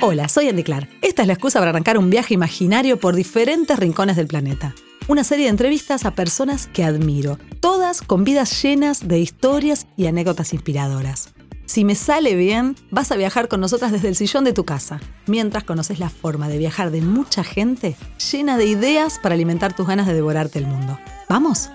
Hola, soy Andy Clark. Esta es la excusa para arrancar un viaje imaginario por diferentes rincones del planeta. Una serie de entrevistas a personas que admiro, todas con vidas llenas de historias y anécdotas inspiradoras. Si me sale bien, vas a viajar con nosotras desde el sillón de tu casa, mientras conoces la forma de viajar de mucha gente llena de ideas para alimentar tus ganas de devorarte el mundo. ¿Vamos?